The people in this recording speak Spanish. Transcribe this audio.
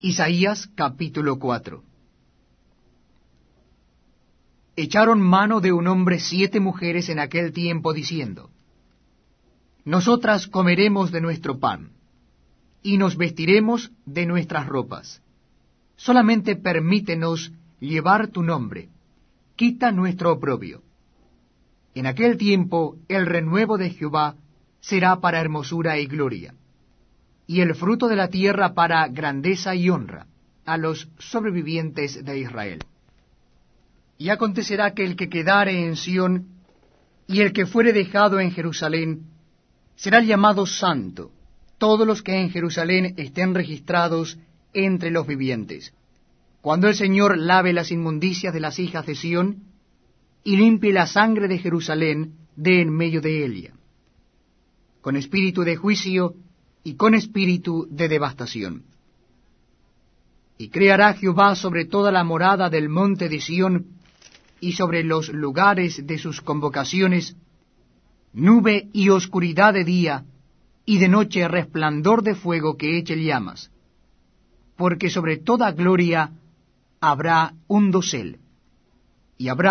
Isaías capítulo 4 Echaron mano de un hombre siete mujeres en aquel tiempo diciendo, Nosotras comeremos de nuestro pan, y nos vestiremos de nuestras ropas. Solamente permítenos llevar tu nombre, quita nuestro oprobio. En aquel tiempo el renuevo de Jehová será para hermosura y gloria y el fruto de la tierra para grandeza y honra a los sobrevivientes de Israel. Y acontecerá que el que quedare en Sión y el que fuere dejado en Jerusalén será llamado santo, todos los que en Jerusalén estén registrados entre los vivientes. Cuando el Señor lave las inmundicias de las hijas de Sión y limpie la sangre de Jerusalén de en medio de ella. Con espíritu de juicio y con espíritu de devastación. Y creará Jehová sobre toda la morada del monte de Sión y sobre los lugares de sus convocaciones, nube y oscuridad de día, y de noche resplandor de fuego que eche llamas, porque sobre toda gloria habrá un dosel, y habrá